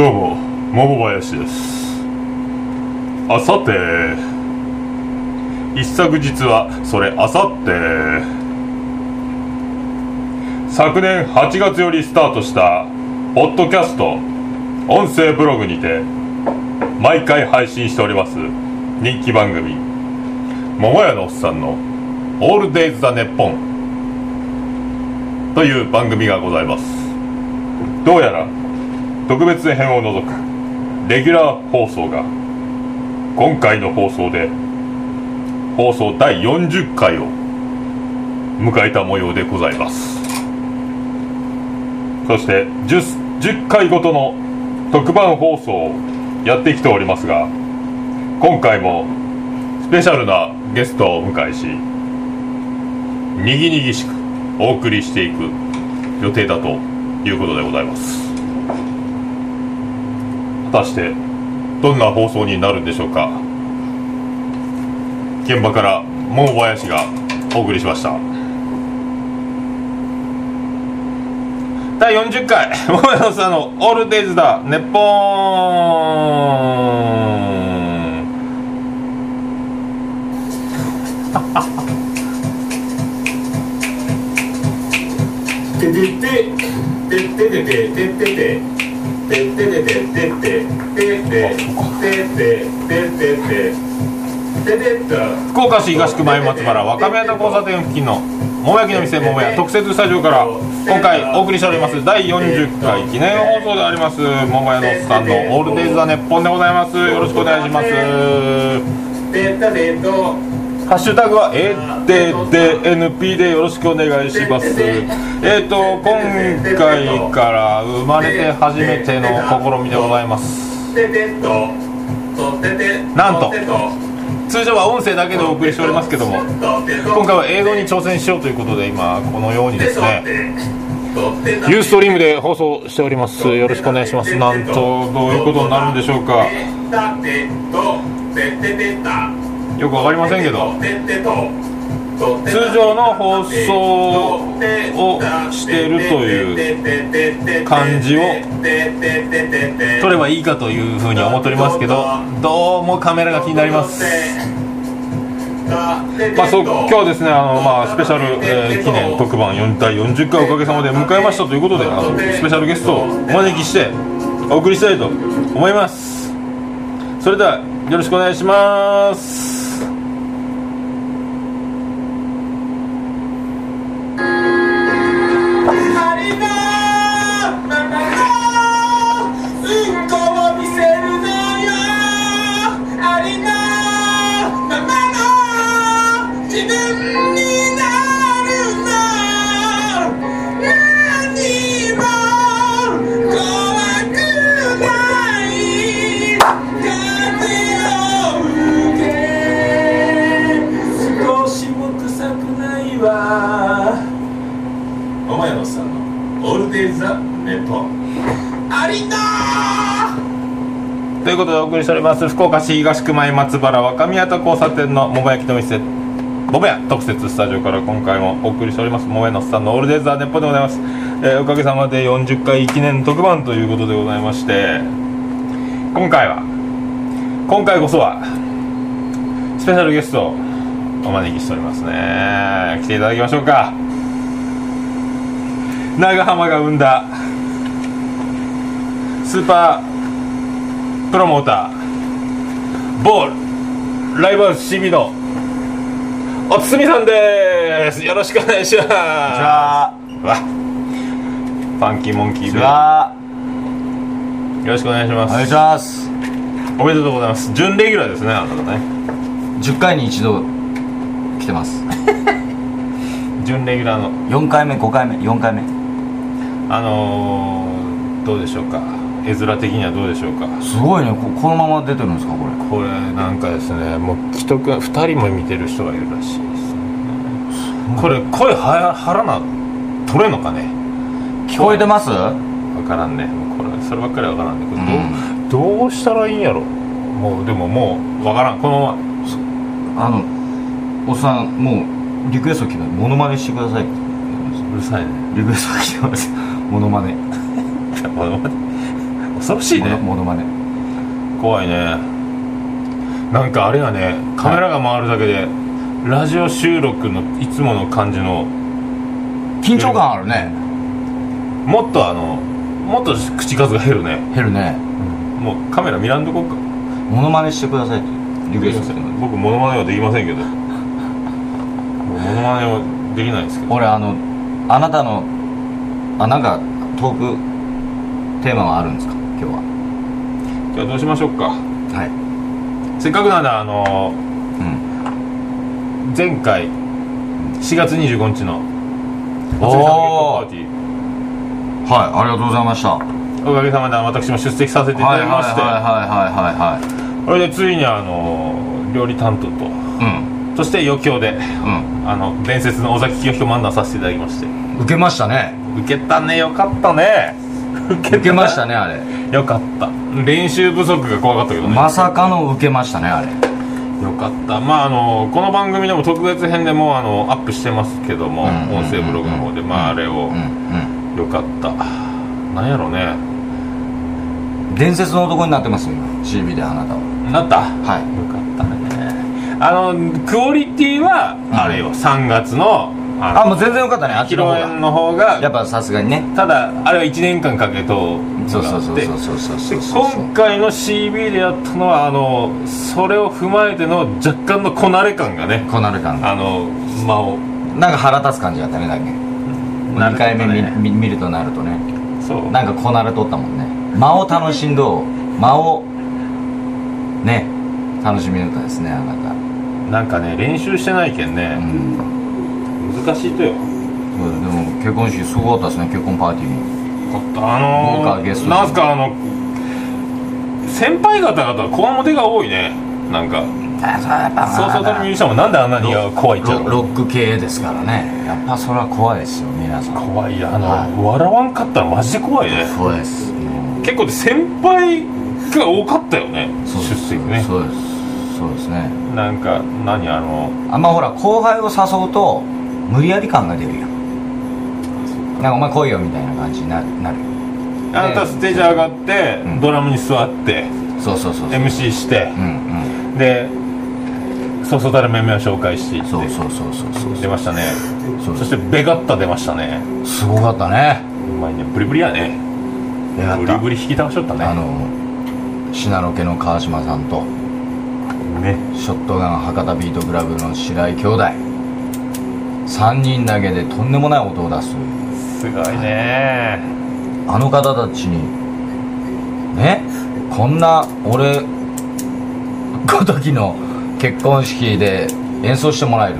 どうも桃林です。あさて。一昨日はそれあさって。昨年8月よりスタートしたポッドキャスト音声ブログにて毎回配信しております人気番組。桃屋のおっさんの「オールデイズ・ザ・ネッポン」という番組がございます。どうやら特別編を除く。レギュラー放送が。今回の放送で放送第40回を迎えた模様でございます。そして 10, 10回ごとの特番放送をやってきておりますが今回もスペシャルなゲストをお迎えしにぎにぎしくお送りしていく予定だということでございます。果たしてどんな放送になるんでしょうか？現場から桃林がお送りしました。第40回 桃林さんの「オールデイズだネッポン」福岡市東区前松原若宮と交差点付近の桃焼きの店桃屋特設スタジオから今回お送りしております第40回記念放送であります桃屋のおっさんの「オールデイズ・ザ・ネッポン」でございます。よろしくお願いします。ハッシュタグは ATDNP でよろしくお願いしますえっ、と今回から生まれて初めての試みでございますなんと通常は音声だけでお送りしておりますけども今回は映像に挑戦しようということで今このようにですねユーストリームで放送しております。よろしくお願いします。なんとどういうことになるんでしょうか。よくわかりませんけど。通常の放送をしてるという感じを撮ればいいかというふうに思っておりますけどどうもカメラが気になります。まあ、そう今日はですねあの、まあ、スペシャル、えー記念特番4第40回おかげさまで迎えましたということであのスペシャルゲストをお招きしてお送りしたいと思います。それではよろしくお願いします。オールデイズ・ザ・ネッポありなということでお送りしております福岡市東区前松原若宮と交差点の桃焼きの店。桃屋特設スタジオから今回もお送りしております桃屋のおっさんのオールデイズ・ザ・ネッポでございます、えーおかげさまで40回記念特番ということでございまして今回は今回こそはスペシャルゲストをお招きしておりますね。来ていただきましょうか。長浜が生んだ。スーパー。プロモーター。ボール。ライブハウス CB の。おつみさんです。よろしくお願いします。じゃあわ。ファンキーモンキーじでよろしくお願いします。お願いします。おめでとうございます。準レギュラーですねあなたね。10回に一度。来てます。準レギュラーの。4回目5回目4回目あのー、どうでしょうか。絵面的にはどうでしょうか。すごいね。ここのまま出てるんですかこれ。これなんかですねもう既得2人も見てる人がいるらしいですね。これ声は張らな取れんのかね？聞こえてます？分からんね。これそればっかり分からんね。これうどう,、どうしたらいいんやろ？もうでももう分からん。このまま。あのおっさんもうリクエスト来てますモノマネしてくださいってうるさいね。リクエスト来てますモノマネ。モノマネ？恐ろしいね。モノマネ。怖いね。なんかあれやね。カメラが回るだけで、ラジオ収録のいつもの感じの緊張感あるね。もっとあのもっと口数が減るね。減るね。もうカメラ見らんとこっか。モノマネしてくださいってリクエストしてるの。僕モノマネはできませんけど。モノマネはできないですけど。俺あのあなたのあなんかトークテーマはあるんですか？今日は。じゃあどうしましょうか。はい。せっかくなんであのうん。前回4月25日のおおはいありがとうございました。おかげさまで私も出席させていたはいはいはいだきまして、はいはい。それでついにあの料理担当とはいはいそして余興でうん。あの伝説の尾崎清彦漫談させていただきまして。うん受けましたね受けたねよかったね。受受けましたねあれ。よかった。練習不足が怖かったけどね、まさかの受けましたねあれ。よかった。まああのこの番組でも特別編でもうあのアップしてますけども、うん音声ブログの方で、まああれを、うんうん。よかった。なんやろうね。伝説の男になってますよ CB であなたは。なった？はい。よかったね。あのクオリティはあれよ、3月のああもう全然よかったね。あっの披ちの方が。露宴の方がやっぱさすがにね。ただあれは1年間かけとそうそうそうでそうそうそうそう。今回の CB でやったのはあのそれを踏まえての若干のこなれ感がねこうなる感あの間を。なんか腹立つ感じだったねだけ2回目見見見るとなるとね。そう。なんかこなれとったもんね。間を楽しんど間をね楽しみだったですねあなた。なんかね練習してないけんうね、ん難しいとよ。そうでも結婚式すごかったですね。結婚パーティーも。あの豪華ゲストー、なんすかあの先輩方々はこわもてが多いね。なんか。あそうそうたるミュージシャンもなんであんなに怖いっちゃうの？ロロック系ですからね。やっぱそれは怖いですよ皆さん。怖いあの、はい。笑わんかったらマジで怖いね。そうです。結構で先輩が多かったよね出席ね。そうです。そうですね。なんか何あのあんまほら後輩を誘うと無理やり感が出るやん。なんかお前来いよみたいな感じになる。なるあなたステージ上がって、うん。ドラムに座ってそうそうそうそう。MC してう、んでそうそうたる面々を紹介していってうんそうそうそうそうそう。出ましたね。そしてベガッタ出ましたね。すごかったね。うまいねブリブリやね。ブリブリ引き倒しとったね。あの信濃家の川島さんとね。ショットガン博多ビートクラブの白井兄弟3人だけでとんでもない音を出す。すごいね。あの方たちにね？こんな俺ごときの結婚式で演奏してもらえる。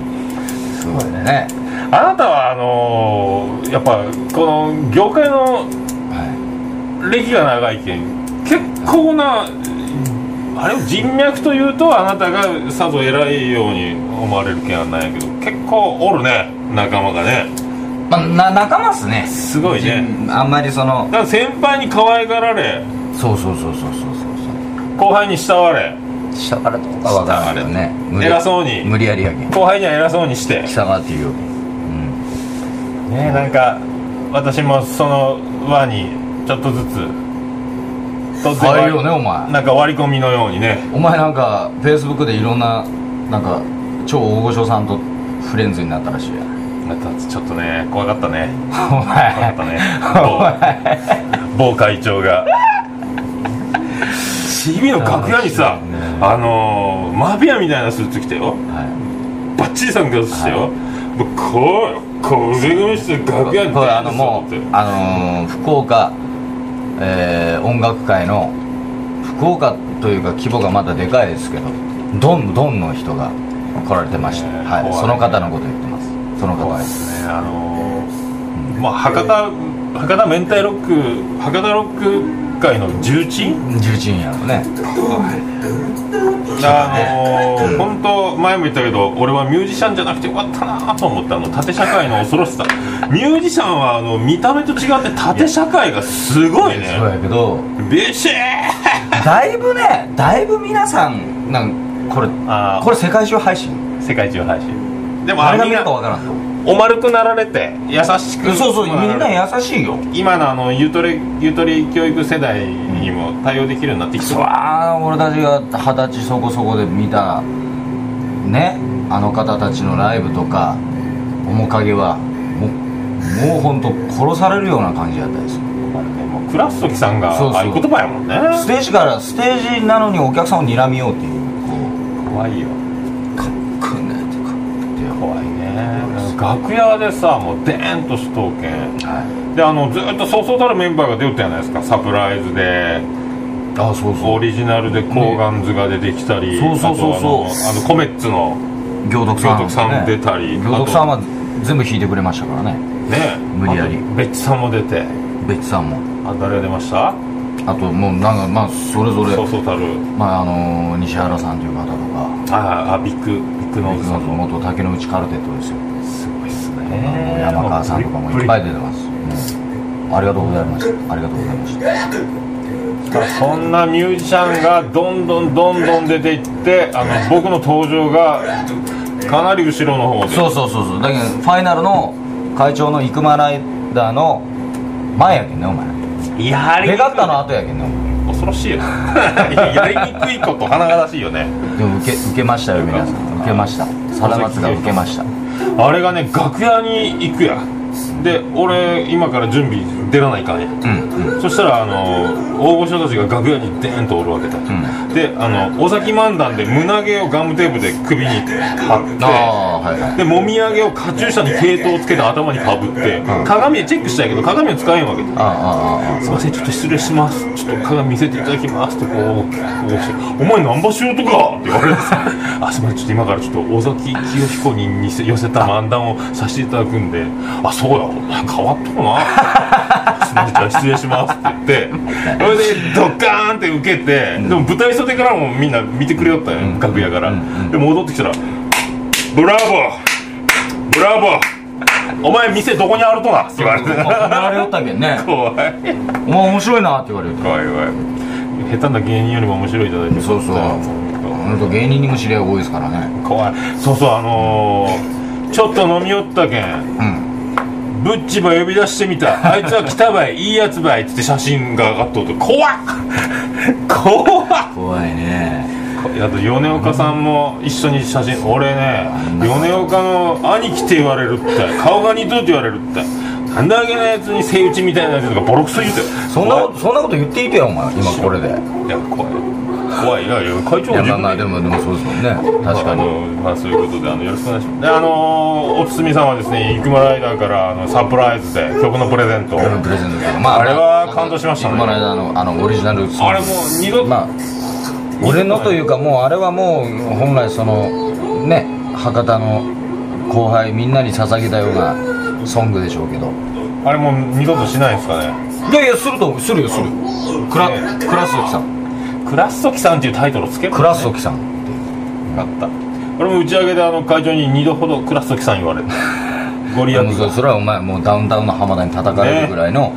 すごいね。あなたはあのーやっぱこの業界のは歴が長いけん結構なあれを人脈というとあなたがさぞ偉いように思われるけんはないけど結構おるね仲間がね。い、まあ、な仲間っすね。すごいね。じあんまりその。だから先輩に可愛がられ。そうそうそうそうそうそう。後輩に慕われ。そう下からどうかわからんけどね。偉そうに。無理やりやけん。後輩には偉そうにして。下がっていうようん。ねなんか私もその輪にちょっとずつ突入るよねお前。なんか割り込みのようにね。お前なんかフェイスブックでいろんななんか超大御所さんとフレンズになったらしいや。ちょっとね怖かったね。お怖か前ったね。某某会長が。CB の楽屋にさあのー、マフィアみたいなスーツ着てよ。はバッチリサングラスしてよ、もうこうこう腕組みして楽屋にいこれあのもうあのー福岡、えー音楽界の福岡というか規模がまだでかいですけどどんどんの人が来られてました、はい、その方のこと言ってます。その方です。ねあのー、まあ博多博多明太ロック博多ロック界の重鎮？重鎮やろね。あのー、本当前も言ったけど俺はミュージシャンじゃなくてよかったなと思ったあの縦社会の恐ろしさ。ミュージシャンはあの見た目と違って縦社会がすごいね。そうやけど。ビシーだいぶねだいぶ皆さんなんこれあー。これ世界中配信？世界中配信。でも誰が見あみんなるかわからんとお丸くなられて優しく。そうそうみんなや優しいよ。今のあのゆとりゆとり教育世代にも対応できるようになってきてそら俺たちが二十歳そこそこで見たねあの方たちのライブとか面影はもうもう本当殺されるような感じだったです。よもうクラス時さんがそうそう。ああいう言葉やもんね。ステージからステージなのにお客さんを睨みようっていう。こ怖いよ。うかっこね。ってかって怖いね楽屋でさもうデーンとしとうけんはであのずっとそうそうたるメンバーが出よったじゃないですかサプライズで。いあそうそう。オリジナルでコーガンズが出てきたり、そうそうそうそう。あのコメッツの行徳さん行徳さん出たり行徳さんは全部弾いてくれましたからね。ね。無理やり。あとベッチさんも出て。別さんも。あ誰が出ました？あともうなんかまあそれぞれそうそうたる。まああの西原さんという方とか。ああビッグビッグノーズさん。の元竹之内カルテットですよ。すごいっすね。山川さんとかもいっぱい出てます。うん。ありがとうございましたありがとうございましたそんなミュージシャンがどんどんどんどん出ていってあの僕の登場がかなり後ろの方で。そうそうそうそう。だけどファイナルの会長の生間ライダーの前やけんねお前やベガッタの後やけんねお前恐ろしいよ。やりにくいこと鼻がらしいよね。でも受け受けましたよ皆さん。受けました。さだまつが受けました。あれがね楽屋に行くやで俺今から準備出らないかんやうんうん。そしたらあの大御所たちが楽屋にデーンとおるわけだ、ん。であの尾崎漫談で胸毛をガムテープで首に貼ってはいはい。でもみあげをカチューシャに毛糸をつけて頭にかぶって、ん。鏡でチェックしたいけど鏡を使えんわけでああああすいませんちょっと失礼します。ちょっと鏡見せていただきますってこうこうして「お前何場しようとか?」って言われてさ「あすいませんちょっと今からちょっと尾崎清彦に寄せた漫談をさせていただくんで。あそうや変わっとるな？すいませんじゃあ失礼します」って言って。それでドッカーンって受けて、でも舞台袖からもみんな見てくれよったよ、ん。楽屋から、うんうんで戻ってきたら「ブラボー！ブラボー！お前店どこにあるとな」って言われて。褒められよったけんね。怖い。お前面白いなって言われる怖い怖い。下手な芸人よりも面白いいただいてそうそう。本当芸人にも知り合い多いですからね。怖い。そうそうあのー、ちょっと飲み寄ったけん。うんブッチば呼び出してみた。あいつは来たばい。いいやつばい。っつって写真が上がっとって怖っ！怖っ！怖いね。あと米岡さんも一緒に写真俺ね米岡の兄貴って言われるって。顔が似とるって言われるって。なんであげなやつにセイウチみたいなやつとかボロクソ言うて。そんなことそんなこと言っていてよお前。今これで。いいや怖い怖いいやいや会長。や自分まあまあでもでもそうですもんね。確かあにのまあそういうことであのよろしくお願いします。であのーおつみさんはですね生間ライダーからあのサプライズで曲のプレゼント。をプレゼントまあれは感動しましたね。この間のあのオリジナル。あれもう二度。まあ俺のというかもうあれはもう本来そのね博多の後輩みんなに捧げたようなソングでしょうけど。あれもう二度としないんですかね。いやいやするとするよする。クラねクラストキさんクラストキさんっていうタイトルをつけるクラストキさん。よかった。俺も打ち上げであの会長に二度ほどクラストキさん言われて ご利益そがそれはお前もうダウンタウンの浜田に叩かれるぐらいの、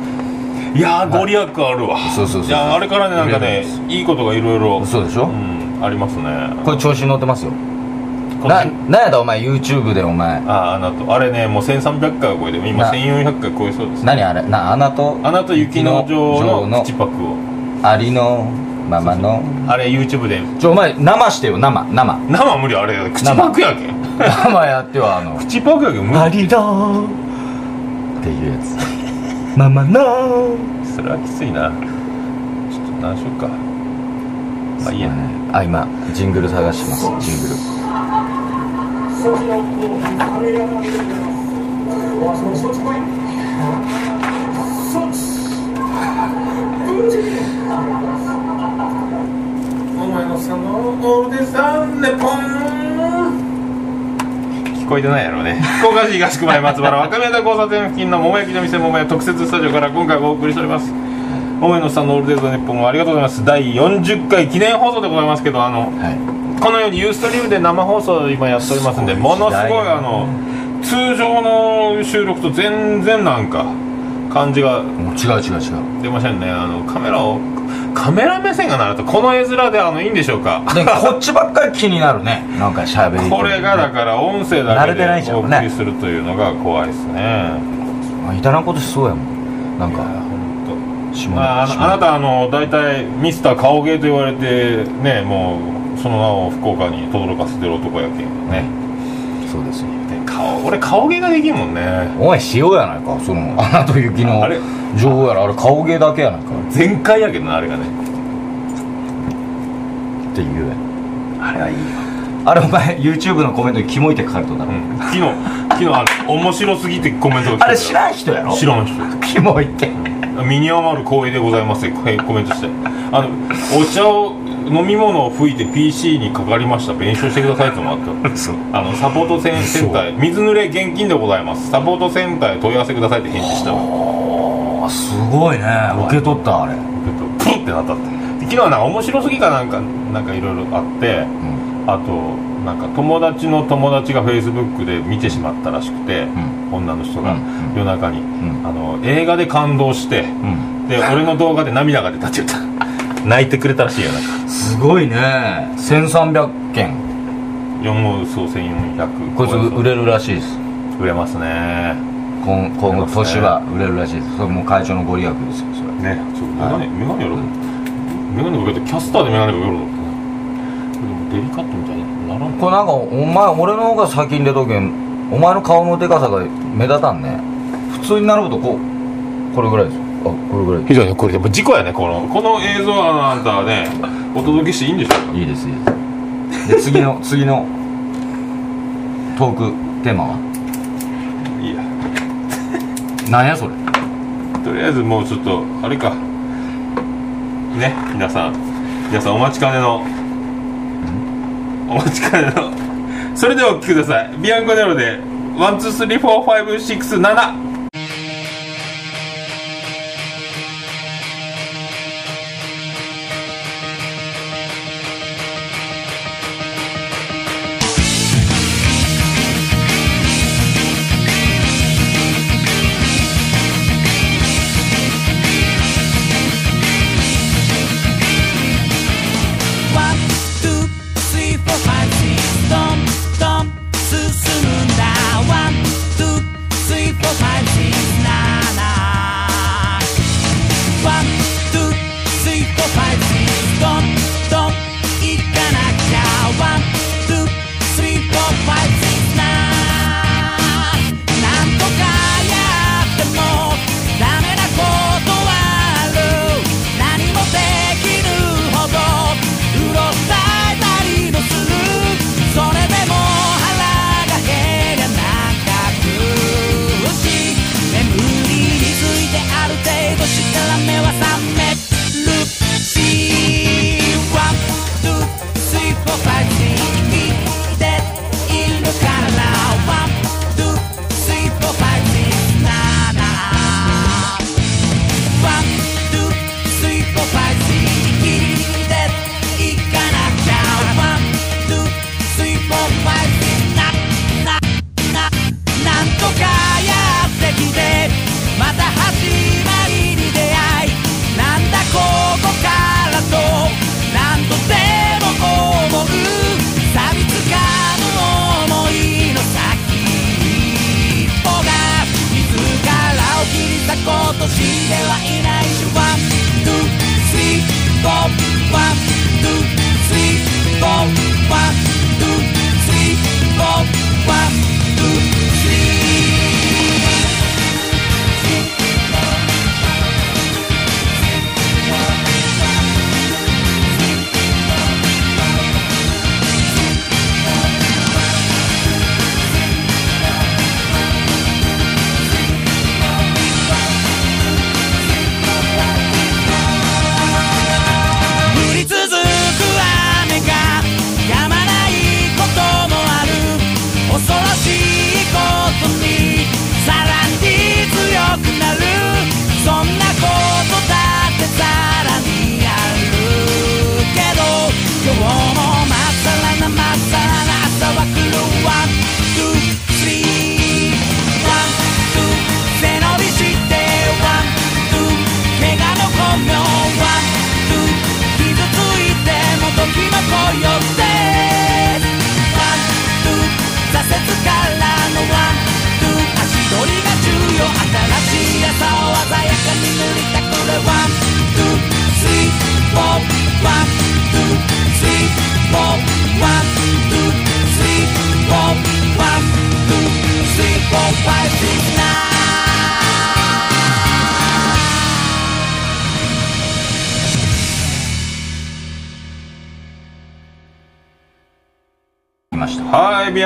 いやーご利益あるわ。そうそうそういやあれからねなんかねいいことがいろいろ。そうでしょ、うんありますね。これ調子に乗ってますよ。こななんやだお前 YouTube でお前。ああなとあれねもう1300回を超えて今な1400回超えそうです何あれ？な穴と？アナと雪の女王の口パクを。ありのままの。あれ YouTube で。ちょお前生してよ生生。生無理あれ。口パクやけ。ん生やってはあの口パクやけん無理。ありのっていうやつ。ママの。それはきついな。ちょっと何しようか。まあいいや。あ今ジングル探します。ジングル。お聞こえてないやろうね。福岡市東区前松原若宮田交差点付近の桃焼きの店桃屋特設スタジオから今回お送りしております。桃屋のさんのオールデザンネポンありがとうございます。第40回記念放送でございますけどあのはい。このようにユーストリームで生放送を今やっておりますんでものすごいあの通常の収録と全然なんか感じが違う違う違う。出ませんね。あのカメラをカメラ目線がなるとこの絵面であのいいんでしょうか？でこっちばっかり気になるね。なんか喋りこれがだから音声だけ慣れてないでお送りするというのが怖いですね。あいたなことしそうやもん。なんか下ああなたあの大体ミスター顔芸と言われてねもうその名を福岡に轟かせてる男やけんね。そうですよ。で顔俺顔芸ができんもんね。お前塩やないかそのアナと雪のあれ情報やらあれ顔芸だけやないか。全開やけどなあれがね。っていうあれはいいよ、あれお前 YouTube のコメントにキモいって書かれとったろ、うん、昨日昨日あの面白すぎてコメントが来てた。あれ知らん人やろ？知らん人。キモいって。身に余る光栄でございますってコメントして。あのお茶を飲み物を吹いて PC にかかりました。弁償してくださいってのもあった。あのサポートセンセンターへ。水濡れ現金でございます。サポートセンターへ問い合わせくださいって返事したわあすごいね。受け取ったあれ、プンってなったって。で昨日はなんか面白すぎかなんかなんかいろいろあってうん。あとなんか友達の友達がフェイスブックで見てしまったらしくて、う女の人が、うん。夜中に、ん。あの映画で感動して、うん。で俺の動画で涙が出たって言った泣いてくれたらしいよなんか。すごいね。1300件。4総1400こいつ売れるらしいです。売れますね。今今後年は売れるらしいです。それもう会長のご利益ですよそれ。ねちょっとメガネ、メガネやろ？メガネかけてキャスターでメガネかけろ。と思ってデリカットみたいにならん。これなんかお前俺の方が先に出とけん。お前の顔のでかさが目立たんね。普通になるとこうこれぐらいですよあこれぐらい。非常にこれやっぱ事故やねこのこの映像はあなたはねお届けしていいんでしょうか？いいですいいです。で次の 次のトークテーマは？いいや。何やそれ？とりあえずもうちょっとあれか。ね皆さん。皆さんお待ちかねの。お待ちかねの。それではお聴きください。ビアンコネロで one two three four five six seven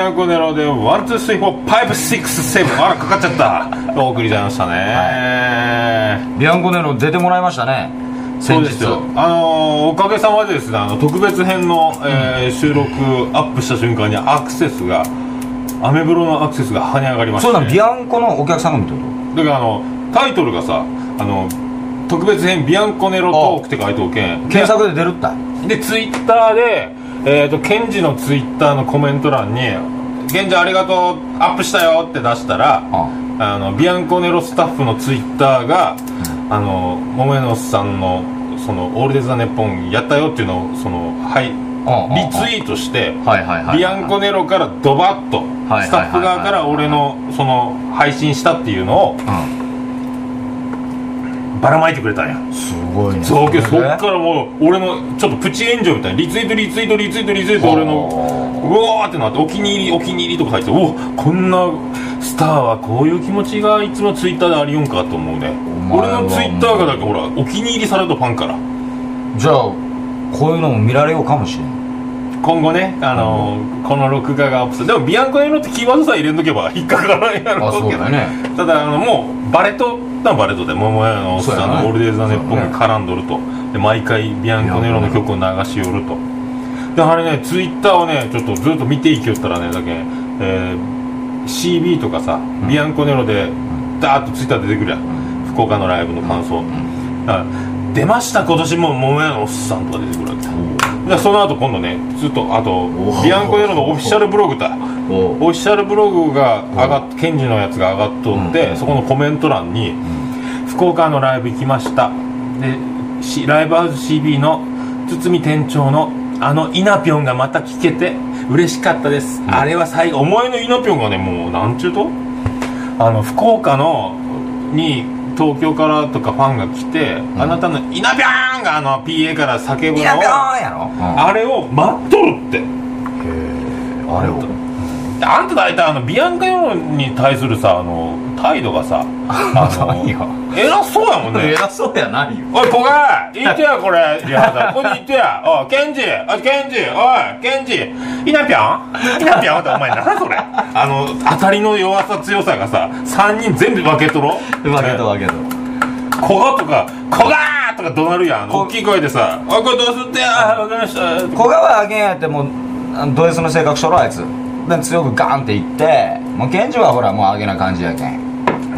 ビアンコネロで one two three four five six seven。あらかかっちゃった。お送りちゃいましたね、ビアンコネロ出てもらいましたね。そうですよ。あのーおかげさまでですねあの特別編の、えー収録アップした瞬間にアクセスがアメブロのアクセスが跳ね上がりました、ね、そうなのビアンコのお客さんが見てるだからあのタイトルがさあの特別編ビアンコネロトークって書いておけん。検索で出るった。でツイッターで、えー、とケンジのツイッターのコメント欄に「ケンジありがとうアップしたよ」って出したらあのビアンコネロスタッフのツイッターが、あの桃屋のさんのその「オールデザネッポン」やったよっていうのをそのはいうんリツイートしてビアンコネロからドバッとはいスタッフ側から俺のその配信したっていうのをばらまいてくれたんや。すごいね。そうけどそっからもう俺のちょっとプチ炎上みたいな。リツイートリツイートリツイートリツイート俺のうわーってなってお気に入りお気に入りとか入っておこんなスターはこういう気持ちがいつもツイッターでありよんかと思うね。俺のツイッターがだからほらお気に入りされたファンから。じゃあこういうのも見られようかもしれない今後ね、あのーこの録画がアップする。でもビアンコネロってキーワードさえ入れんとけば引っかからないやろあそうけどね。ただあのもうバレとったバレとで桃屋のおっさんの「オールデイズ・ザ・ネッポン」が絡んどると。で毎回ビアンコネロの曲を流し寄ると。であれねツイッターをねちょっとずっと見ていきよったらねだけ、えー CB とかさ、ビアンコネロでダーッとツイッター出てくるやん、福岡のライブの感想、だから出ました今年も桃屋のおっさんとか出てくるわけ。でその後今度ねずっとあとおビアンコネロのオフィシャルブログだおオフィシャルブログが上がっケンジのやつが上がっとって、そこのコメント欄に、福岡のライブ行きました。でしライブハウス CB の堤店長のあのイナピョンがまた聞けて嬉しかったです、あれは最後お前のイナピョンがねもうなんちゅうと？あの福岡のに東京からとかファンが来て、あなたのイナピョンがあの PA から叫ぶのをピラピョーンやろ。あれを待っとるって。あれをあんた大体あのビアンカヨに対するさあの態度がさ あの偉そうやもんね。偉そうやないよ。おいこが言ってやこれリハーサル。これ言ってや。おいケンジおいケンジおいケンジ。イナピョンイナピョンってお前何それ？あの当たりの弱さ強さがさ3人全部分けとろ分けと分けとこがとかこがーとか怒鳴るやん？こ大きい声でさ「おいこれどうすってや分かりました」小川あげんやってもうド S の性格しとろあいつで強くガンって言ってもうケンジはほらもうあげな感じやけん。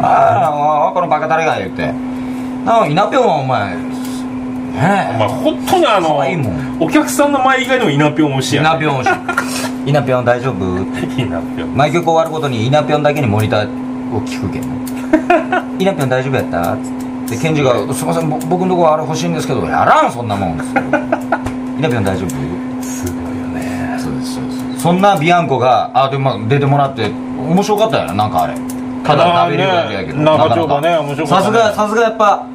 ああこのバカタレが言って。なおイナピョンはお前お前ね本当にあの可愛いもん。お客さんの前以外でもイナピョン推しやん。ナピョン欲し。い イナピョン大丈夫？イナピョン。毎曲終わることにイナピョンだけにモニターを聞くけん。ねイナピョン大丈夫やった？つって。でケンジが「すい。ませんぼ僕のとこあれ欲しいんですけどやらんそんなもん」イナピョン大丈夫？すごそんなビアンコがあでもまあ出てもらって面白かったよななんかあれ。ただ食べれるだけやけど。ねなかなか。中丁場ね面白かったね。さすがさすがやっぱ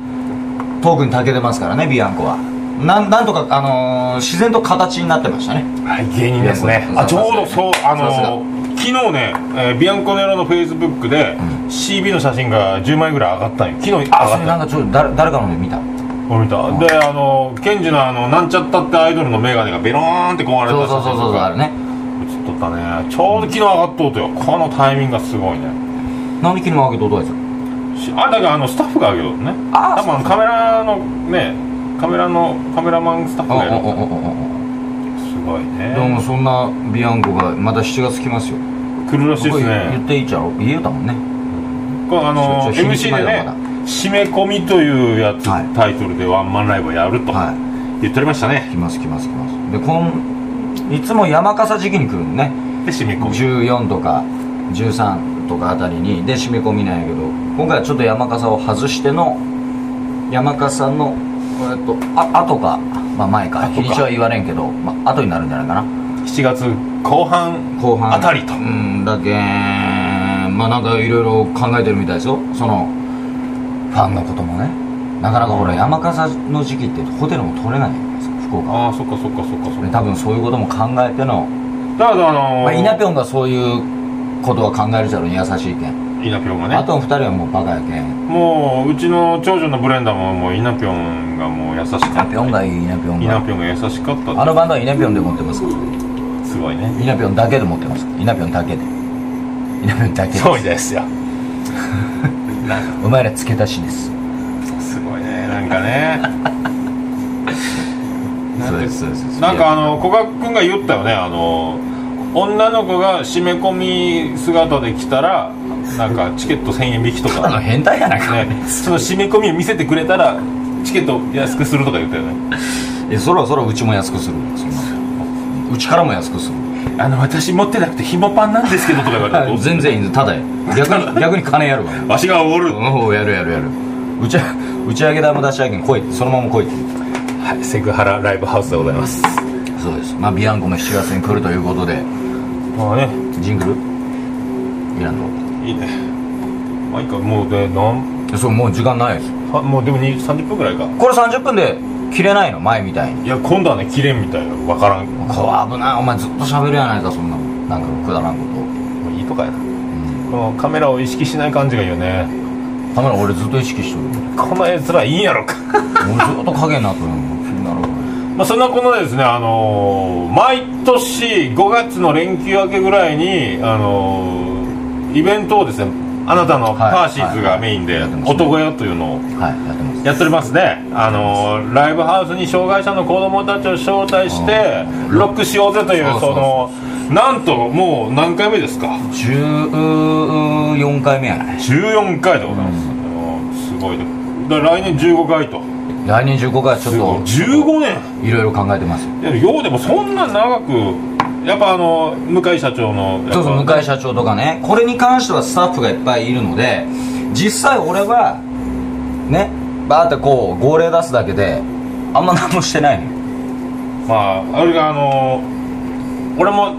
トークに長けてますからねビアンコは。なんなんとか、あのー自然と形になってましたね。はい芸人ですね。あちょうどそうあの昨日ね、えービアンコネロのフェイスブックで、CB の写真が10枚ぐらい上がったんよ。昨日上あそれなんがったかちょっと誰誰かので見た。俺見た。であのケンジのあのなんちゃったってアイドルのメガネがベローンって壊れたそうそうそうそうあれね。映っとったね。ちょうど昨日上がっとうとよ。このタイミングがすごいね。何で昨日あげとうとやつしあだからあのスタッフが上げようね。あー多分カメラのねカメラのカメラマンスタッフがやる。すあごいね。でもそんなビアンコがまた7月来ますよ。来るらしいですこれ言ねっていいっちゃろ言えたもんね。これあの MC でね締め込みというやつ、はいタイトルでワンマンライブをやるとはい言っておりましたね来ます来ます来ますでこんいつも山笠時期に来るのね。で締め込み。14とか13とかあたりに。で締め込みなんやけど今回はちょっと山笠を外しての山笠のえっとあ後か、まあ、前か。日にちは言われんけど、まあ後になるんじゃないかな。7月後半後半。あたりと。うんだけん。まあなんかいろいろ考えてるみたいですよ。そのファンのこともね。なかなかほら山笠の時期ってホテルも取れないじゃないですか福岡。ああそっかそっかそっかそっか。で多分そういうことも考えての、だからあのーまあ、イナピョンがそういうことは考えるじゃろうに優しいけん、イナピョンがね。あとの二人はもうバカやけん。もううちの長女のブレンダーももうイナピョンがもう優しかイナった。ピョンがいいイナピョンが。イナピョンが優しかった。あのバンドはイナピョンで持ってますか？らすすごいね。イナピョンだけで持ってますイナピョンだけで。イナピョンだけです。そうですよ。なんか。お前ら付け足しです。すごいねなんかねなんかあの古賀君が言ったよね。あの女の子が締め込み姿で来たらなんかチケット1000円引きとあのか、変態やないか、ね、その締め込みを見せてくれたらチケット安くするとか言ったよね。えそろそろうちも安くする。うちからも安くする。あの私持ってなくて紐パンなんですけどとか言われたらどうする全然いいんです。ただや。逆に 逆に金やるわ。わしがおる、おおやるやるやる。打ち打ち上げ代も出し上げん来いそのまま来いはい、セクハラライブハウスでございます。そうです。まあビアンコも7月に来るということで。まあね。ジングル？いらんの。いいね。まあいいかもうでなん？そうもう時間ないです。はもうでもに30分ぐらいか。これ30分で切れないの？前みたいに。いや今度はね切れんみたいな。分からん。もこう危ない。お前ずっと喋るやないかそんなもん。なんかくだらんこういいとかやな、このカメラを意識しない感じがいいよね。とカメラ俺ずっと意識しとる。この絵面いいんやろか。俺ずっと影になっとるのまあそんなこのですねあのー毎年5月の連休明けぐらいにあのーイベントをですねあなたのパーシーズがメインで男屋というのをはいやってます。やっておりますね。あのーライブハウスに障害者の子供たちを招待してロックしようぜというそのなんともう何回目ですか？14回目やない14回でございます、うん。すごい。ねだから来年15回と来年15回はちょっと。15年。いろいろ考えてますよ。うでもそんな長くやっぱあの向井社長のそうそう向井社長とかね。これに関してはスタッフがいっぱいいるので実際俺はねバーってこう号令出すだけであんま何もしてないのよ。まああれがあの俺も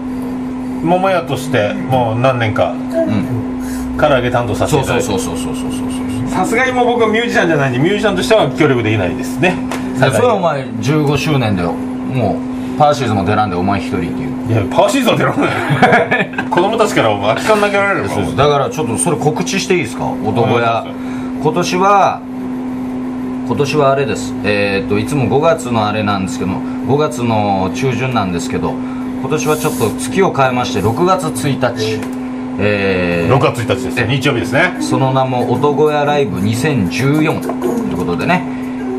桃屋としてもう何年かうん。唐揚げ担当させてそいうただいて。そうそうそうそうそうそうそうさすがにもう僕はミュージシャンじゃないんでミュージシャンとしては協力できないですね。いやそれはお前15周年でもうパーシーズも出らんでお前一人っていう。いやパーシーズンは出らんない。子供たちからお前空き缶投げられるから。だからちょっとそれ告知していいですか？男お願屋いしま今年は今年はあれです。えーっといつも5月のあれなんですけど5月の中旬なんですけど今年はちょっと月を変えまして6月1日えー。6月1日ですね。日曜日ですね。その名も「男屋ライブ2014」ということでね、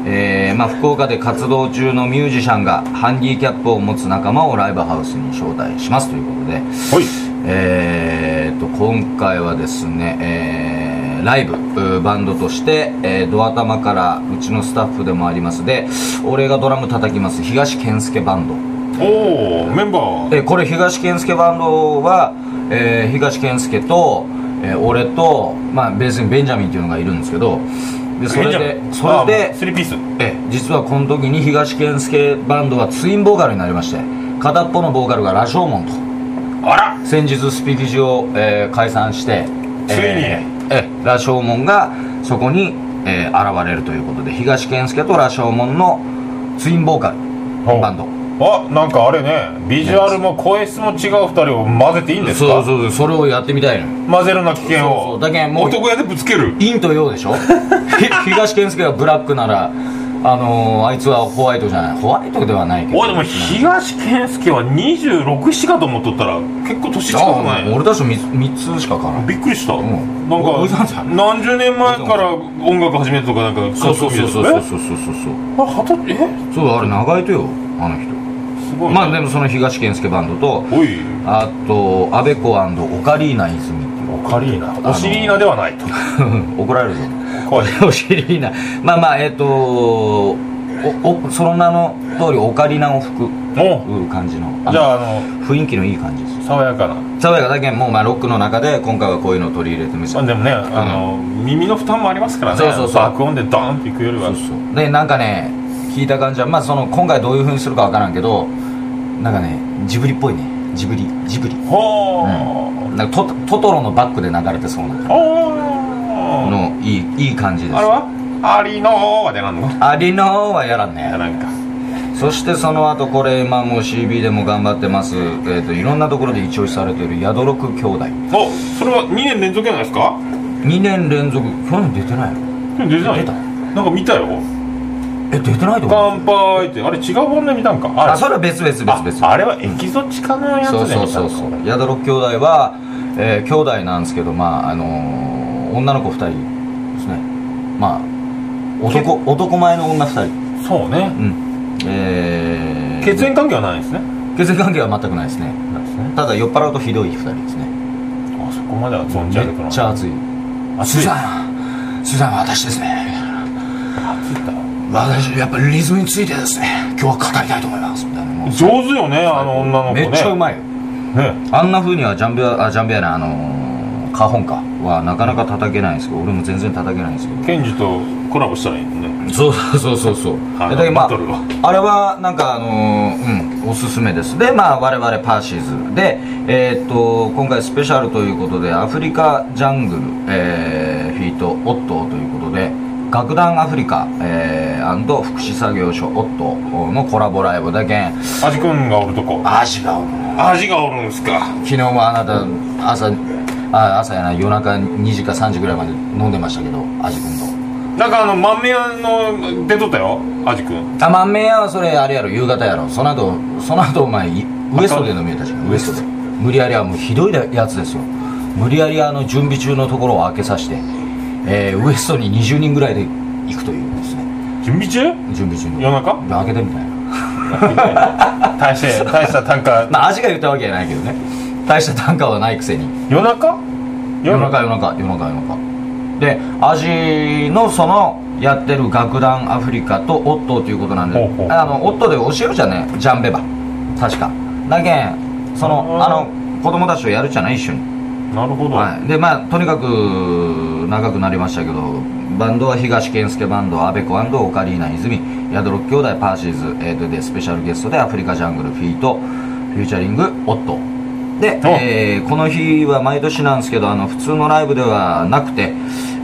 えーまあ、福岡で活動中のミュージシャンがハンディキャップを持つ仲間をライブハウスに招待しますということで、はい。えー、と今回はですね、えーライブバンドとして、えードア玉からうちのスタッフでもあります。で俺がドラム叩きます東健介バンドおおメンバー。えーこれ東健介バンドは、えー東健介と、えー俺と、まあ、ベースにベンジャミンっていうのがいるんですけどでそれでそれでスリーピース。えー実はこの時に東健介バンドはツインボーカルになりまして片っぽのボーカルが羅生門とあら。先日スピキジを、えー解散してついに。えーえー羅生門がそこに、えー現れるということで東健介と羅生門のツインボーカルバンドあなんかあれねビジュアルも声質も違う2人を混ぜていいんですか？そうそうそうそれをやってみたいのよ。混ぜるな危険そうをだけんもう男屋でぶつける？陰と陽でしょ？ひ東健介がブラックならあのーあいつはホワイトじゃない。ホワイトではないけど。おいでも東健介は267かと思っとったら結構年近くあない？俺たち 3, つしかからんびっくりした、ん。なんおいさんじゃかん。何十年前から音楽始めたとかなんかそうそうそうそう。そうそうそうそうあはたえ？そうあれ長いとよあの人まあでもその東健介バンドとあとアベコオカリーナ泉っていう。オカリーナ。お尻ーナではないと。怒られるぞ。怖い。お尻ーナまあまあえっ、とおおその名の通りオカリナを吹くお。感じの。じゃああの雰囲気のいい感じです。爽やかな。爽やかだけんもうまあロックの中で今回はこういうのを取り入れてみせまあでもね、あの耳の負担もありますからね。そうそうそう。爆音でドーンっていくよりは。そうそう。でなんかね聞いた感じはまあその今回どういうふうにするかわからんけどなんかねジブリっぽいね。ジブリジブリ。ほー、なんかトトトロのバックで流れてそうなほーのいいいい感じです。あれは？アリのーは出なんの？アリノーはやらんね。いやなんか。そしてその後これ今もう CB でも頑張ってます、えー、といろんなところで一押しされているヤドロク兄弟。おそれは2年連続じゃないですか？2年連続。去年出てないの？出てない。出た。なんか見たよえ出てないと思う。乾杯って。あれ違う本で見たんか？あそれは別々別々ああれはエキゾチカのやつでそう見たそうそう。そうの宿六兄弟は、えー兄弟なんですけどまああのー女の子2人ですね。まあ男男前の女2人。そうね。うん。えー、血縁関係はないんですね。血縁関係は全くないですね。ですね。ただ酔っ払うとひどい2人ですね。あそこまでは存じ上げてめっちゃ熱い。熱い。スーザン。スーザンは私ですね。熱いんだ私やっぱりリズムについてですね。今日は語りたいと思います。みたいなもう上手よねあの女の子ね。めっちゃうまいよ。ね。あんな風にはジャンベアあジャンベアなあのーカホンかはなかなか叩けないんですけど俺も全然叩けないんですけど。ケンジとコラボしたらいいのね。そうそうそうそうだけどまああれはなんかあのーうんおすすめです。でまあ我々パーシーズでえーっと今回スペシャルということでアフリカジャングル、えーフィートオットーということで楽団アフリカ、えー、福祉作業所オットーのコラボライブだけんアジ君がおるとこ。味がアジがおるんすか。昨日もあなた朝あ朝やな夜中2時か3時ぐらいまで飲んでましたけど味くんと。なんかあの豆屋の出とったよアジ君あまんめやはそれあれやろ夕方やろ。その後その後お前いウエストで飲みよったじゃん。ウエストで無理やりはもうひどいやつですよ。無理やりあの準備中のところを開けさせて、えーウエストに20人ぐらいで行くというですね。準備中？準備中の。夜中？開けてみたいな。大して大した単価。まあ味が言ったわけじゃないけどね。大した単価はないくせに。夜中？夜？中夜中夜中夜中。で味のそのやってる楽団アフリカとオットーということなんであのオットーで教えるじゃんね？ジャンベバ。確か。だけんそのあの子供たちとやるじゃない？一緒に、なるほど、はい、でまあとにかく長くなりましたけどバンドは東健介バンドアベコオカリーナ泉宿六兄弟パーシーズ、えーとでスペシャルゲストでアフリカジャングルフィートフューチャリングオット。ーで、お。えーこの日は毎年なんですけどあの普通のライブではなくて、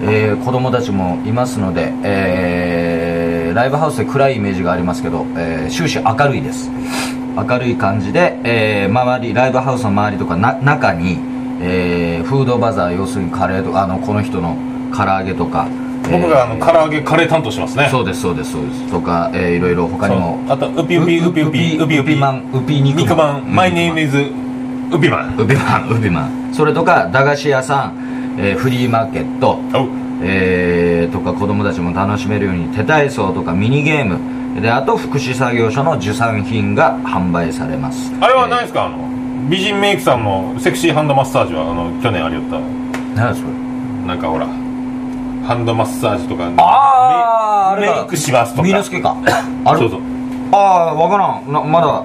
えー子供たちもいますので、えーライブハウスで暗いイメージがありますけど、えー終始明るいです。明るい感じで、えー周りライブハウスの周りとかな中に、えーフードバザー要するにカレーとかあのこの人の唐揚げとか僕があの唐揚げカレー担当しますね。そうですそうですそうです。とか、えーいろいろ他にも。あとウピウピウピウピウピウピマンウピ肉。肉まん。マイネームズウピマン。ウピマンウピマン。それとか駄菓子屋さん、えーフリーマーケット。とか子供たちも楽しめるように手体操とかミニゲーム。であと福祉作業所の受産品が販売されます。あれは何ですか？あの美人メイクさんのセクシーハンドマッサージはあの去年ありよった？何それ？なんかほらハンドマッサージとかあああれだ。メイクしますとか。ミノスケか。あれ？そうそう。ああ分からん。なまだ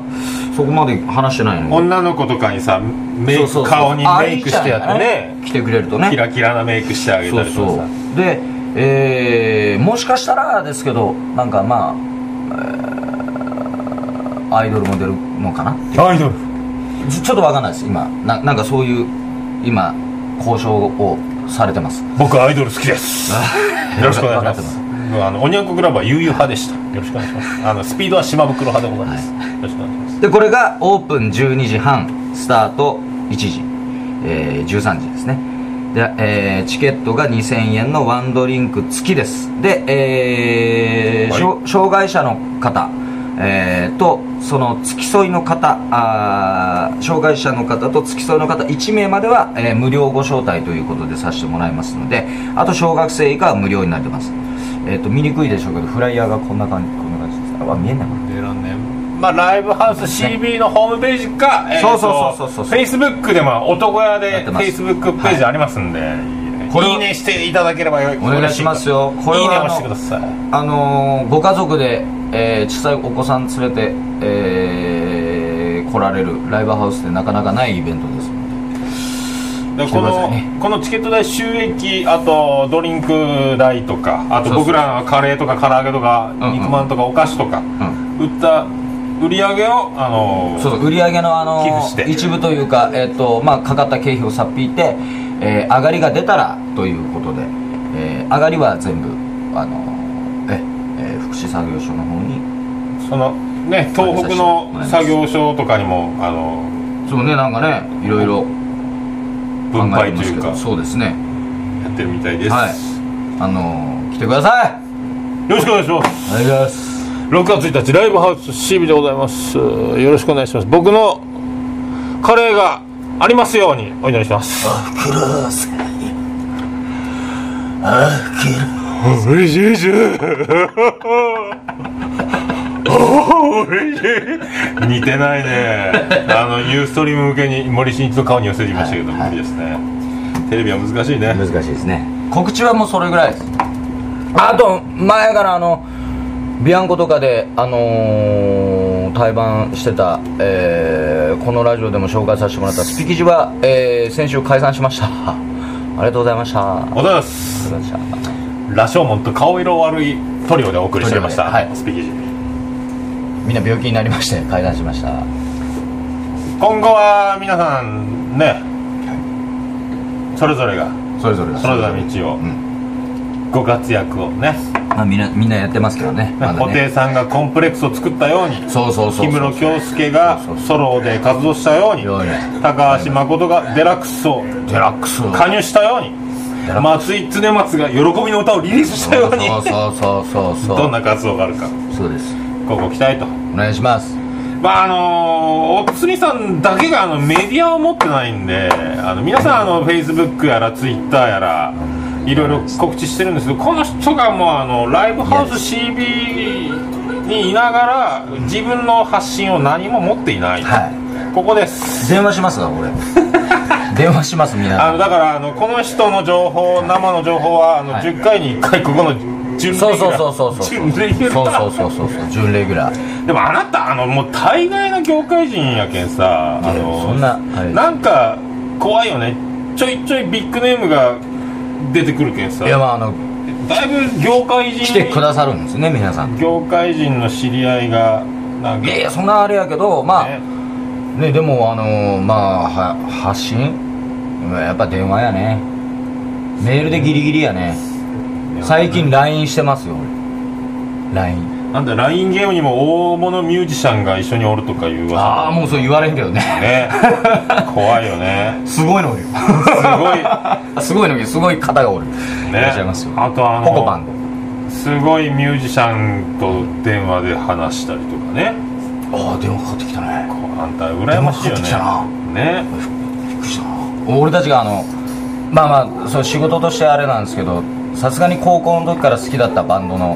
そこまで話してないのに。女の子とかにさメイク顔にメイクしてやってね。来てくれるとね。キラキラなメイクしてあげたりとかさ。うで、えーもしかしたらですけどなんかまあ、えーアイドルも出るのかなアイドル？ちちょっとわかんないです。今ななんかそういう今交渉をされてます。僕アイドル好きです。よろしくお願いします。あのおにゃんこクラブは悠々派でした。よろしくお願いします。あのスピードは島袋派でございます、よろしくお願いします。でこれがオープン12時半スタート1時、えー13時ですね。で、えーチケットが2000円のワンドリンク付きです。で、えーはい。障障害者の方、えーとその付き添いの方あー障害者の方と付き添いの方1名までは、えー無料ご招待ということでさせてもらいますのであと小学生以下は無料になってます。えっ、と見にくいでしょうけどフライヤーがこんな感じこんな感じですあ見えない。かなでなんね。まあライブハウス CB のホームページか、えーとそうそうそうそうそう。フェイスブックでも男屋やでフェイスブックページありますんで、い。いね。これいいねしていただければよお願いしますよ。これはいあのいね押してください。あのーご家族で、えー小さいお子さん連れて、えー来られるライブハウスでなかなかないイベントです。のでこのいね。このチケット代収益あとドリンク代とかあと僕らのカレーとか唐揚げとか肉まんとかお菓子とかで、うん、売った売り上げをあのそうそう売り上げの、あのー一部というか、えーとまあ、かかった経費をさっぴいて、えー上がりが出たらということで、えー上がりは全部、あのーええー福祉作業所の方にそのね東北の作業所とかにもあのそうねなんかねいろいろ分配というかそうですねやってるみたいです、はいあの来てくださいよろしくお願いしますお願いします6月1日ライブハウス CB でございますよろしくお願いします僕のカレーがありますようにお祈りしますくださいあきおいしいですおいしい。似てないね。あのユーストリーム向けに森進一の顔に寄せてみましたけど、はい無理ですね。テレビは難しいね。難しいですね。告知はもうそれぐらいです。あと前からあのビアンコとかであのー対バンしてた、えーこのラジオでも紹介させてもらったスピキジは、えー先週解散しました。ありがとうございました。ありがとうおはようございます羅生門と顔色悪いトリオでお送りしておりました、はい。スピキジ。みんな病気になりまして解散しました。今後は皆さんねそれぞれがそれぞれが。それぞれの道を、ご活躍をね。まあ、みんなみんなやってますけどね。布袋ねさんがコンプレックスを作ったようにそうそうそうそう。氷室京介がソロで活動したように高橋誠がデラックスをデラックス加入したように松井常松が喜びの歌をリリースしたように。そうそうそうそうそう。どんな活動があるか。そうです。ここ期待と。お願いします。まああのー、おつみさんだけがあのメディアを持ってないんであの皆さんあのフェイスブックやらツイッターやらいろいろ告知してるんですけどこの人がもうあのライブハウス CB にいながら自分の発信を何も持っていない、はい。ここです。電話しますか俺 電話しますみん。なあのだからあのこの人の情報生の情報はあの、はい。10回に1回ここの準レギュラー。そうそうそうそうそう。準レギュそうラー。そうそうそうそう準レギュラー。でもあなたあのもう大概な業界人やけんさあのそんなあれなんか怖いよね。ちょいちょいビッグネームが出てくるけんさ。いやまああのだいぶ業界人来てくださるんですね皆さん。業界人の知り合いがいやいやそんなあれやけどまあねねでもあのまあは発信？やっぱ電話やね。メールでギリギリやね。最近 LINE してますよ。LINE なんだ LINE ゲームにも大物ミュージシャンが一緒におるとかいう噂。ああもうそう言われんけどね。ね。怖いよね。すごいのよ。すごい。すごいのすごい方がおる、いらっしゃいますよ。あとあのポコパンすごいミュージシャンと電話で話したりとかね。ああ電話かかってきたねあんた羨ましいよね。ね。俺たちがあのまあまあそう仕事としてあれなんですけどさすがに高校の時から好きだったバンドの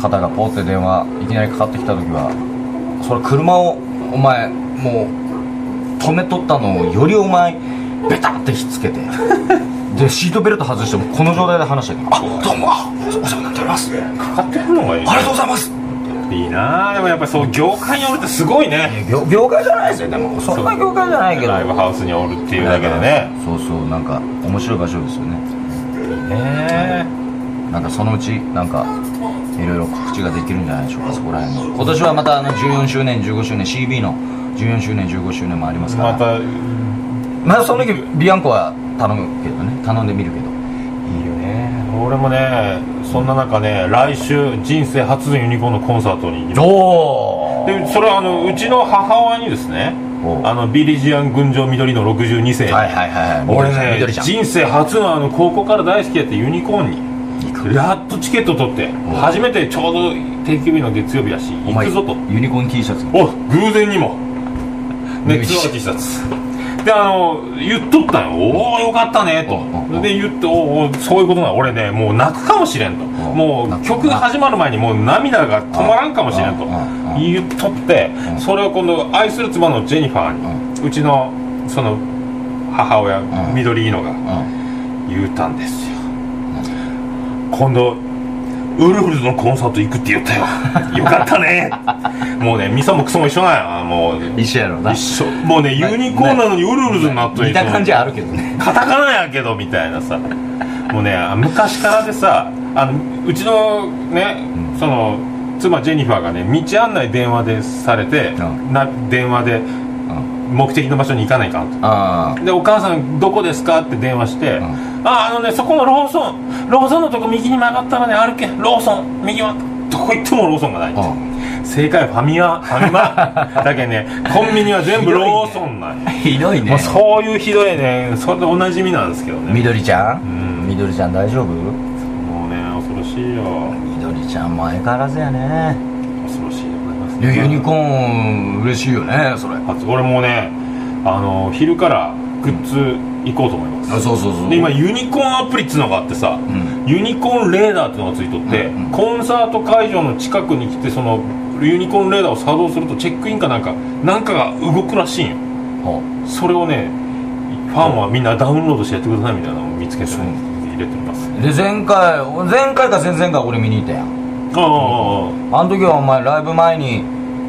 方がポって電話いきなりかかってきた時はそれ車をお前もう止めとったのをよりお前ベタってひっつけて でシートベルト外してもこの状態で話したけどあどうもあお世話になっております。かかってくるのがいいありがとうございますいいな。あでもやっぱりそう業界におるってすごいね。業業界じゃないですよ。でもそんな業界じゃないけど。ライブハウスにおるっていうだけでね。そうそうなんか面白い場所ですよね。ねなんかそのうちなんかいろいろ告知ができるんじゃないでしょうかそこら辺の。今年はまたあの14周年15周年 CB の14周年15周年もありますから。またいまあその時ビアンコは頼むけどね。頼んでみるけど。いよね。俺もねそんな中ね来週人生初のユニコーンのコンサートに行きます。おでそれはあのうちの母親にですねあのビリジアン群青緑の62世、はいはいはい俺ね人生初のあの高校から大好きやってユニコーンにやっとチケット取ってお初めてちょうど定休日の月曜日やし行くぞと。ユニコーン T シャツ。お偶然にも。ねツアー T シャツであの言っとったんよ。おおよかったねと。で言っておおそういうことなの。俺ねもう泣くかもしれんと。もう曲が始まる前にもう涙が止まらんかもしれんと。言っとってうん。それを今度愛する妻のジェニファーにうちのその母親ん。緑のがうん。言うたんですよ。今度ウルフルズのコンサート行くって言ったよ。よかったね。もうねミサもクソも一緒なんやもう一緒やろな。一緒。もうねユニコーンなのにウルフルズになっと似た感じはあるけどね。カタカナやけどみたいなさ。もうね昔からでさあのうちのね、その妻ジェニファーがね道案内電話でされて、うん。な電話でうん目的の場所に行かないかんと。あでお母さんどこですか？って電話して、ん。ああのねそこのローソンローソンのとこ右に曲がったらね。あるけ。んローソン右はどこ行ってもローソンがない、あ正解はファミマ ファミマ。だけどねコンビニは全部ローソンなんやひどいね。もうそういうひどいねそれでおなじみなんですけどね。緑ちゃん？うん。緑ちゃん大丈夫？もうね恐ろしいよ。緑ちゃんも相変わらずやねいやユニコーン嬉しいよねそれ。初俺もねあの昼からグッズ行こうと思います、あそうそうそう。で今ユニコーンアプリっつうのがあってさ、ん。ユニコーンレーダーっていうのがついとって、うん。うん。コンサート会場の近くに来てそのユニコーンレーダーを作動するとチェックインかなんかなんかが動くらしいんよ。ほそれをねファンはみんなダウンロードしてやってくださいみたいなのを見つけて、ね、入れてます。うで前回前回か前々回俺見に行ったやんあの時はお前ライブ前に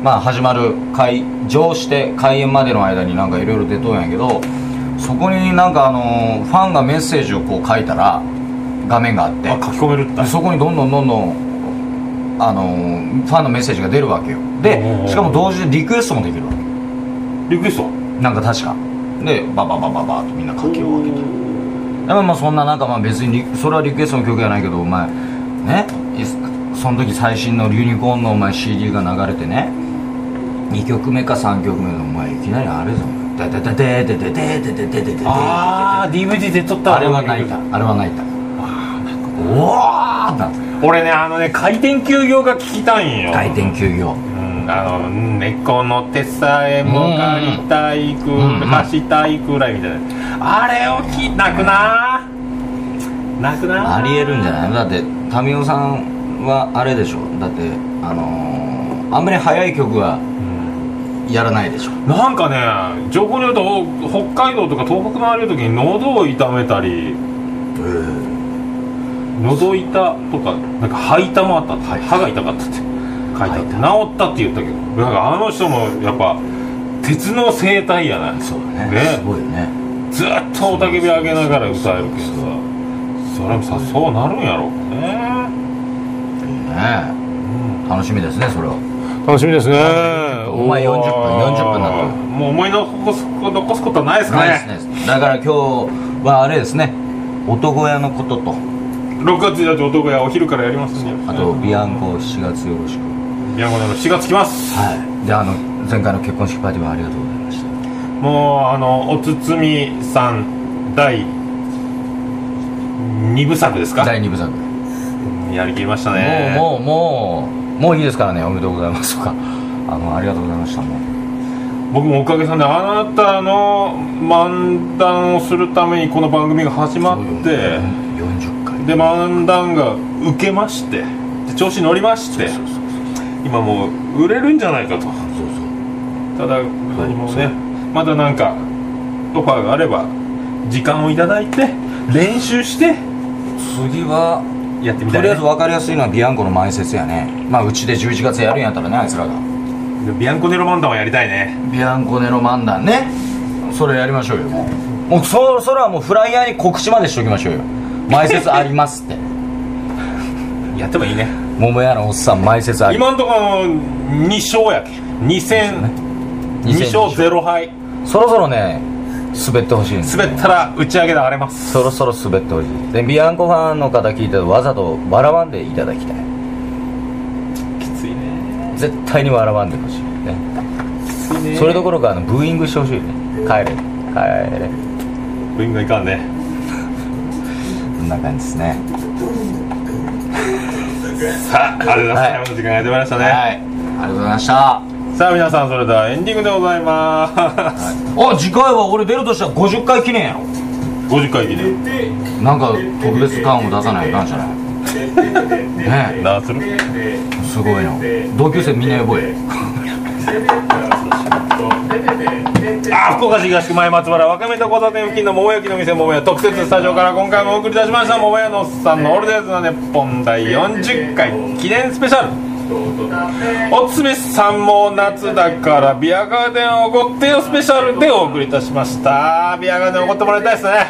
まあ始まる会場して開演までの間になんかいろいろ出とんやけどそこになんかあのーファンがメッセージをこう書いたら画面があって。あ書き込めるって。でそこにどんどんどんどんあのーファンのメッセージが出るわけよ。でうしかも同時でリクエストもできるわけ。リクエスト？なんか確か。でバババババーとみんな書きを上げてでもまあそんななんかまあ別にリそれはリクエストの曲やないけどお前ね？いその時最新の「ユニコーン」のお前 CD が流れてね。2曲目か3曲目のお前いきなりあれぞ。ダダデーデデでーデああ DVD で撮ったあれは泣いたあれは泣いたわあなんかおおな俺ねあのね回転休業が聞きたいんよ回転休業うんあの「猫の手さえも借りたいく貸したいくらい」みたいなあれを聞泣くな泣くなありえるんじゃないだって民生さんはあれでしょ。だってあのー、あんまり速い曲はうんやらないでしょ。なんかね情報によると北海道とか東北のある時に喉を痛めたり喉痛とかなんか歯痛もあった。って、歯が痛かったって書いてあって治ったって言ったけど。なんかあの人もやっぱ鉄の生態やな。そうだね。ね。すごいよね。ずっと雄たけび上げながら歌えるけどさ。それもさそうなるんやろうね。いいね。楽しみですねそれは。楽しみですね。お前40分40分だともう思い残す残すことはないですかないねです。ねだから今日はあれですね。男屋のことと。6月1日男やお昼からやりますんで。あとビアンコ7月よろしく。ビアンコの4月来ます。はい。であの前回の結婚式パーティーはありがとうございました。もうあのおつつみさん第2部作ですか？第2部作やりきりましたね。もうもうもうもういいですからね。おめでとうございますとか。あのありがとうございました。もう。僕もおかげさんであなたの漫談をするためにこの番組が始まって40回。で漫談が受けましてで調子乗りましてそうそうそう今もう売れるんじゃないかと。そうただ何もねまだなんかオファーがあれば時間をいただいて練習してそう次はやってみたい、ね。とりあえず、分かりやすいのはビアンコの前説やね。まあうちで11月やるんやったらねあいつらが。ビアンコネロ漫談はやりたいね。ビアンコネロ漫談ね。それやりましょうよもう。もうそそれはもうフライヤーに告知までしときましょうよ。前説ありますって。やってもいいね。桃屋のおっさん前説あり。今んところ2勝やけ2戦。2勝。0敗。そろそろね滑ってほしい滑ったら打ち上げで荒れます。そろそろ滑ってほしい。でビアンコファンの方聞いてわざと笑わんでいただきたい。きついね。絶対に笑わんでほしいね。きついね。それどころかあのブーイングしてほしいね。帰れ。帰れ。部員がいかんね。こんな感じですね。さあありがとうございます、はい。最後の時間がやってまいりましたね、はい。ありがとうございましたさあ皆さんそれではエンディングでございます、あ次回は俺出るとしたら50回記念やろ。50回記念。なんか特別感を出さないかんじゃない？ね何する？えすごいな。同級生みんな呼ぼえ。あ福岡市東区前松原若めと交差点付近の桃焼きの店桃屋特設スタジオから今回もお送りいたしました。桃屋のおっさんのオールデイズの日本第40回記念スペシャルおつみさんも夏だからビアガーデンをおごってよスペシャルでお送りいたしました。ビアガーデンおごってもらいたいですね。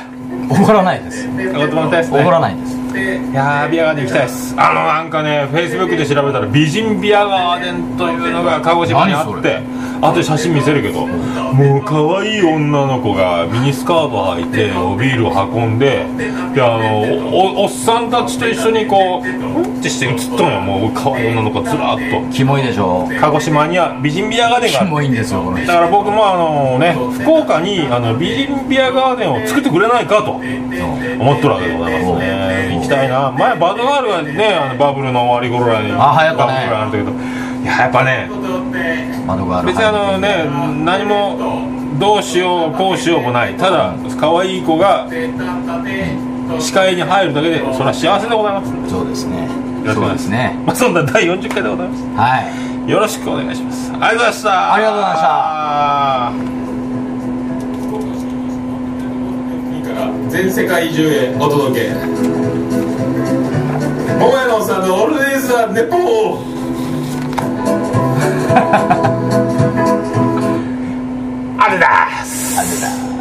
怒らないです。おごってもらいたいですね。怒らないです。いやービアガーデン行きたいです。あのなんかねフェイスブックで調べたら美人ビアガーデンというのが鹿児島にあって後で写真見せるけどもう可愛い女の子がミニスカート履いておビールを運んでであのおっさんたちと一緒にこううんってして写っとんよ。もう可愛い女の子ずらっと。キモいでしょ。鹿児島には美人ビアガーデンがある。キモいんですよこの人。だから僕もあのね福岡にあの美人ビアガーデンを作ってくれないかと思っとるわけでございますね。行きたいな。前バドガールがねあのバブルの終わり頃らにあ流行ったね。バブルがあるんだけどいややっぱね窓がある別にあのね何もどうしようこうしようもない。ただ可愛い子が視界に入るだけでそれは幸せでございます。そうですね。よろしくおそう願いします。ですね。まあそんな第40回でございます。はい。よろしくお願いします。ありがとうございました。ありがとうございました。全世界中へお届け。桃屋のおっさんのオールデイズ・ザ・ネポー Adidas. Adidas.